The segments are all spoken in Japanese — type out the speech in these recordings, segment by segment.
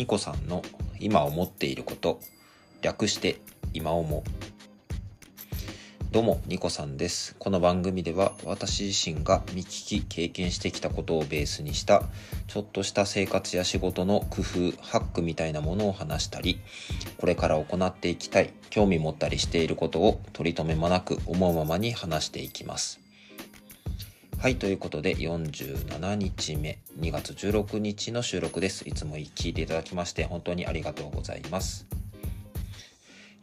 ニコさんの今思っていること略して今思どうもニコさんです。この番組では私自身が見聞き経験してきたことをベースにしたちょっとした生活や仕事の工夫ハックみたいなものを話したりこれから行っていきたい興味持ったりしていることを取り留めもなく思うままに話していきます。はい、ということで47日目、2月16日の収録です。いつも聞いていただきまして本当にありがとうございます。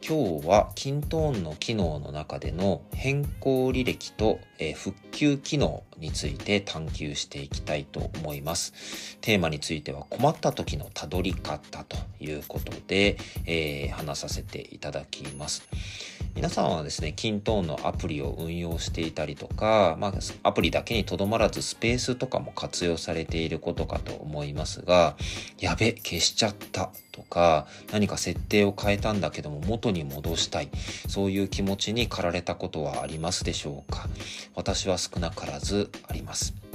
今日はキントーンの機能の中での変更履歴と、えー、復旧機能について探求していきたいと思います。テーマについては困った時のたどり方ということで、えー、話させていただきます。皆さんはですね、キントーンのアプリを運用していたりとか、まあ、アプリだけにとどまらずスペースとかも活用されていることかと思いますが、やべ、消しちゃったとか、何か設定を変えたんだけども元に戻したい、そういう気持ちに駆られたことはありますでしょうか？私は少なからずあります。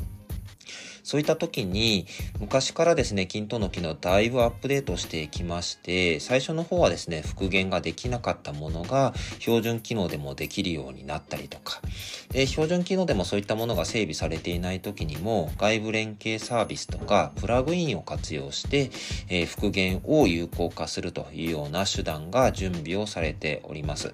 そういった時に、昔からですね、均等の機能だいぶアップデートしていきまして、最初の方はですね、復元ができなかったものが標準機能でもできるようになったりとか、で標準機能でもそういったものが整備されていない時にも、外部連携サービスとか、プラグインを活用して、えー、復元を有効化するというような手段が準備をされております。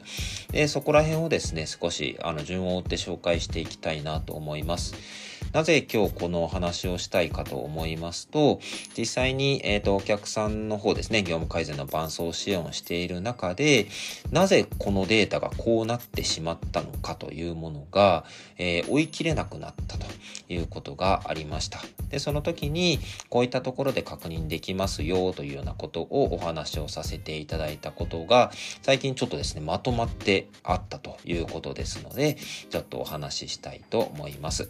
でそこら辺をですね、少しあの順を追って紹介していきたいなと思います。なぜ今日このお話をしたいかと思いますと、実際に、えっ、ー、と、お客さんの方ですね、業務改善の伴走支援をしている中で、なぜこのデータがこうなってしまったのかというものが、えー、追い切れなくなったということがありました。で、その時に、こういったところで確認できますよというようなことをお話をさせていただいたことが、最近ちょっとですね、まとまってあったということですので、ちょっとお話ししたいと思います。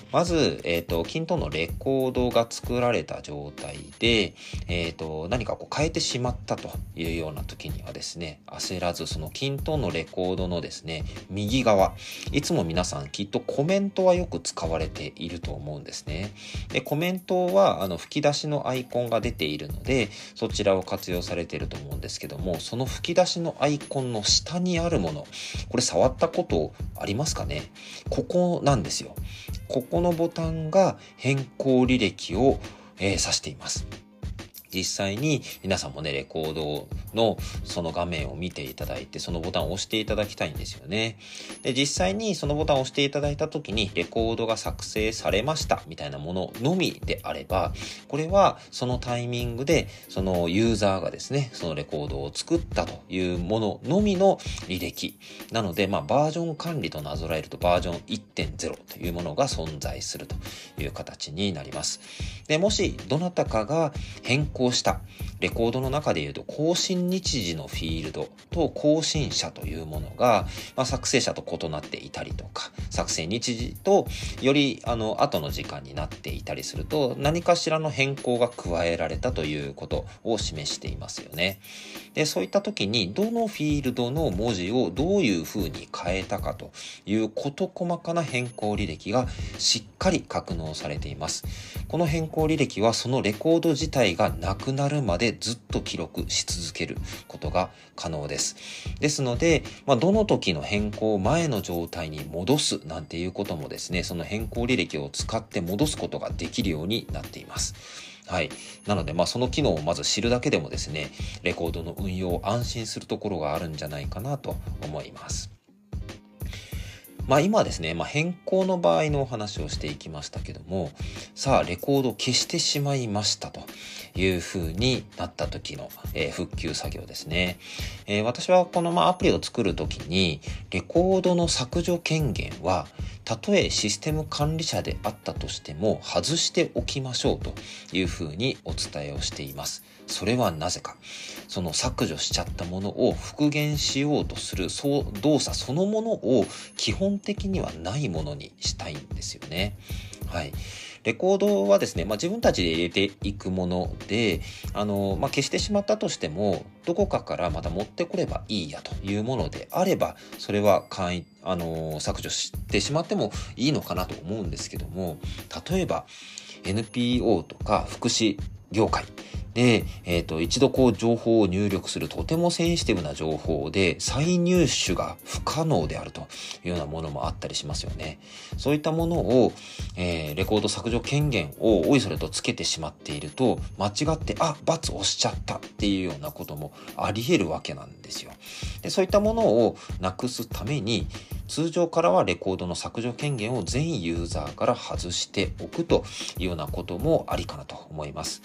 まず、えっ、ー、と、均等のレコードが作られた状態で、えっ、ー、と、何かこう変えてしまったというような時にはですね、焦らず、その均等のレコードのですね、右側、いつも皆さんきっとコメントはよく使われていると思うんですね。で、コメントは、あの、吹き出しのアイコンが出ているので、そちらを活用されていると思うんですけども、その吹き出しのアイコンの下にあるもの、これ触ったことありますかね？ここなんですよ。ここのボタンが変更履歴を、えー、指しています。実際に皆さんもね、レコードのその画面を見ていただいて、そのボタンを押していただきたいんですよね。で、実際にそのボタンを押していただいた時に、レコードが作成されましたみたいなもののみであれば、これはそのタイミングで、そのユーザーがですね、そのレコードを作ったというもののみの履歴。なので、まあ、バージョン管理となぞらえると、バージョン1.0というものが存在するという形になります。で、もし、どなたかが変更行したレコードの中で言うと更新日時のフィールドと更新者というものが、まあ、作成者と異なっていたりとか作成日時とよりあの後の時間になっていたりすると何かしらの変更が加えられたということを示していますよね。でそういった時にどのフィールドの文字をどういう風に変えたかという事細かな変更履歴がしっかり格納されています。この変更履歴はそのレコード自体がなくなるまでずっと記録し続けることが可能です。ですので、まあ、どの時の変更前の状態に戻すなんていうこともですね、その変更履歴を使って戻すことができるようになっています。はい。なので、まあ、その機能をまず知るだけでもですね、レコードの運用を安心するところがあるんじゃないかなと思います。まあ今ですね、まあ、変更の場合のお話をしていきましたけども、さあ、レコード消してしまいましたという風になった時の、えー、復旧作業ですね。えー、私はこの、まあ、アプリを作る時に、レコードの削除権限は、たとえシステム管理者であったとしても外しておきましょうという風にお伝えをしています。それはなぜか。その削除しちゃったものを復元しようとする動作そのものを基本的にはないものにしたいんですよね。はい。レコードはですね、まあ、自分たちで入れていくもので、あの、まあ、消してしまったとしても、どこかからまた持ってこればいいやというものであれば、それは簡易、あの、削除してしまってもいいのかなと思うんですけども、例えば、NPO とか福祉業界で、えっ、ー、と、一度こう情報を入力するとてもセンシティブな情報で再入手が不可能であるというようなものもあったりしますよね。そういったものを、えー、レコード削除権限をおいそれとつけてしまっていると、間違って、あ、罰押しちゃったっていうようなこともあり得るわけなんですよ。で、そういったものをなくすために、通常からはレコードの削除権限を全ユーザーから外しておくというようなこともありかなと思います。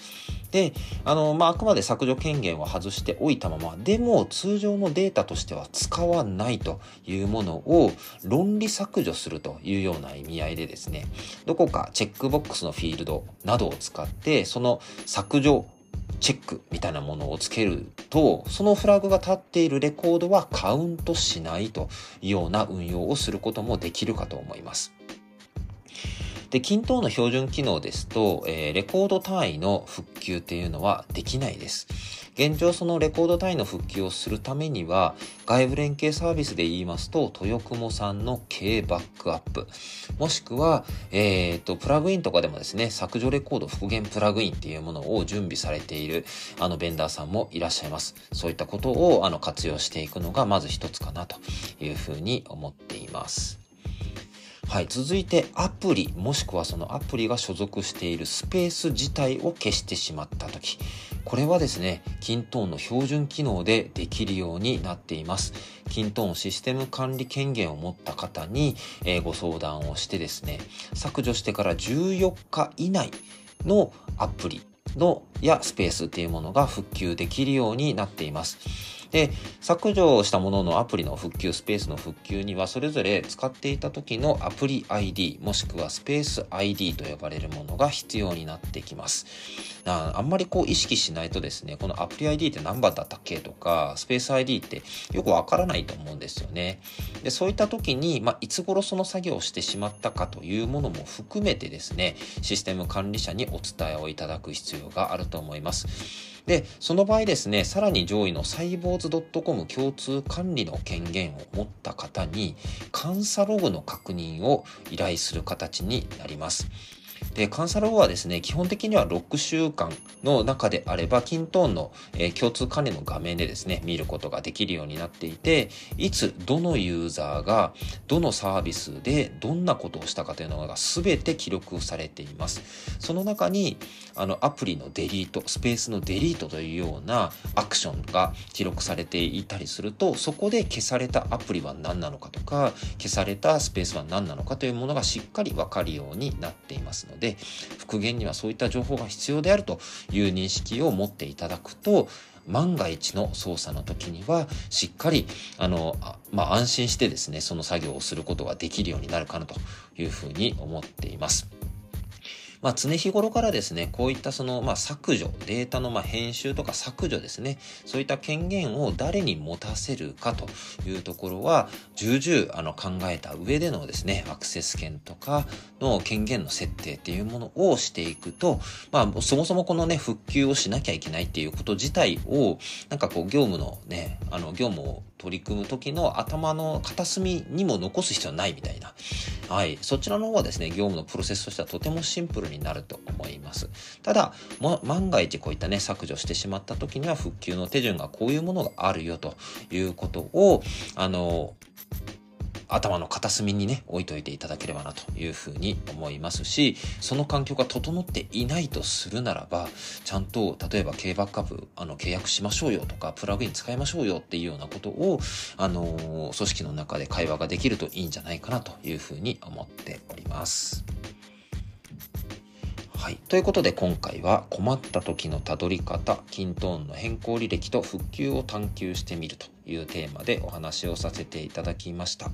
で、あの、まあ、あくまで削除権限を外しておいたまま、でも通常のデータとしては使わないというものを論理削除するというような意味合いでですね、どこかチェックボックスのフィールドなどを使って、その削除チェックみたいなものをつけると、そのフラグが立っているレコードはカウントしないというような運用をすることもできるかと思います。で、均等の標準機能ですと、えー、レコード単位の復旧っていうのはできないです。現状そのレコード単位の復旧をするためには、外部連携サービスで言いますと、豊雲さんの K バックアップ、もしくは、えっ、ー、と、プラグインとかでもですね、削除レコード復元プラグインっていうものを準備されている、あの、ベンダーさんもいらっしゃいます。そういったことを、あの、活用していくのが、まず一つかなというふうに思っています。はい、続いてアプリもしくはそのアプリが所属しているスペース自体を消してしまった時。これはですねキントーンの標準機能でできるようになっています。キントーンシステム管理権限を持った方に、えー、ご相談をしてですね削除してから14日以内のアプリのやスペースっていうものが復旧できるようになっています。で、削除したもののアプリの復旧、スペースの復旧には、それぞれ使っていた時のアプリ ID、もしくはスペース ID と呼ばれるものが必要になってきます。あんまりこう意識しないとですね、このアプリ ID って何番だったっけとか、スペース ID ってよくわからないと思うんですよね。で、そういった時に、まあ、いつ頃その作業をしてしまったかというものも含めてですね、システム管理者にお伝えをいただく必要があると思います。で、その場合ですね、さらに上位のサイボーズ .com 共通管理の権限を持った方に、監査ログの確認を依頼する形になります。で、監査ログはですね、基本的には6週間の中であれば、キントーンの、え、共通管理の画面でですね、見ることができるようになっていて、いつ、どのユーザーが、どのサービスで、どんなことをしたかというのが全て記録されています。その中に、あの、アプリのデリート、スペースのデリートというようなアクションが記録されていたりすると、そこで消されたアプリは何なのかとか、消されたスペースは何なのかというものがしっかりわかるようになっていますので、復元にはそういった情報が必要であるという認識を持っていただくと、万が一の操作の時には、しっかり、あの、まあ、安心してですね、その作業をすることができるようになるかなというふうに思っています。まあ、常日頃からですね、こういったその、まあ、削除、データのまあ編集とか削除ですね、そういった権限を誰に持たせるかというところは、重々あの考えた上でのですね、アクセス権とかの権限の設定っていうものをしていくと、まあ、そもそもこのね、復旧をしなきゃいけないっていうこと自体を、なんかこう、業務のね、あの、業務を取り組む時の頭の片隅にも残す必要ないみたいな。はい。そちらの方はですね、業務のプロセスとしてはとてもシンプルになると思います。ただ、万が一こういったね、削除してしまった時には復旧の手順がこういうものがあるよということを、あの、頭の片隅にね、置いといていただければなというふうに思いますし、その環境が整っていないとするならば、ちゃんと、例えば、K バックアップ、あの、契約しましょうよとか、プラグイン使いましょうよっていうようなことを、あの組織の中で会話ができるといいんじゃないかなというふうに思っております。はい。ということで今回は困った時のたどり方、キントーンの変更履歴と復旧を探求してみるというテーマでお話をさせていただきました。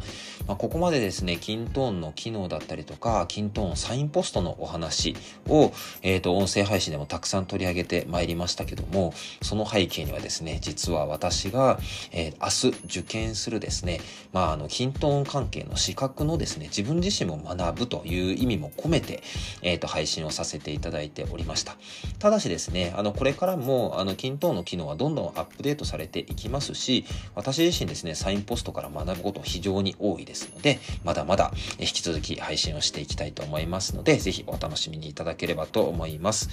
まあ、ここまでですね、キントーンの機能だったりとか、キントーンサインポストのお話を、えっ、ー、と、音声配信でもたくさん取り上げてまいりましたけども、その背景にはですね、実は私が、えー、明日受験するですね、まあ、あの、キントーン関係の資格のですね、自分自身も学ぶという意味も込めて、えっ、ー、と、配信をさせていただいておりました。ただしですね、あの、これからも、あの、キントーンの機能はどんどんアップデートされていきますし、私自身ですね、サインポストから学ぶこと非常に多いですので、まだまだ引き続き配信をしていきたいと思いますので、ぜひお楽しみにいただければと思います。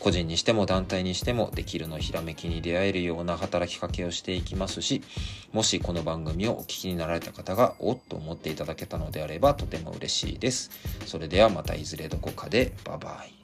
個人にしても団体にしてもできるのひらめきに出会えるような働きかけをしていきますし、もしこの番組をお聞きになられた方がおっと思っていただけたのであればとても嬉しいです。それではまたいずれどこかでバイバイ。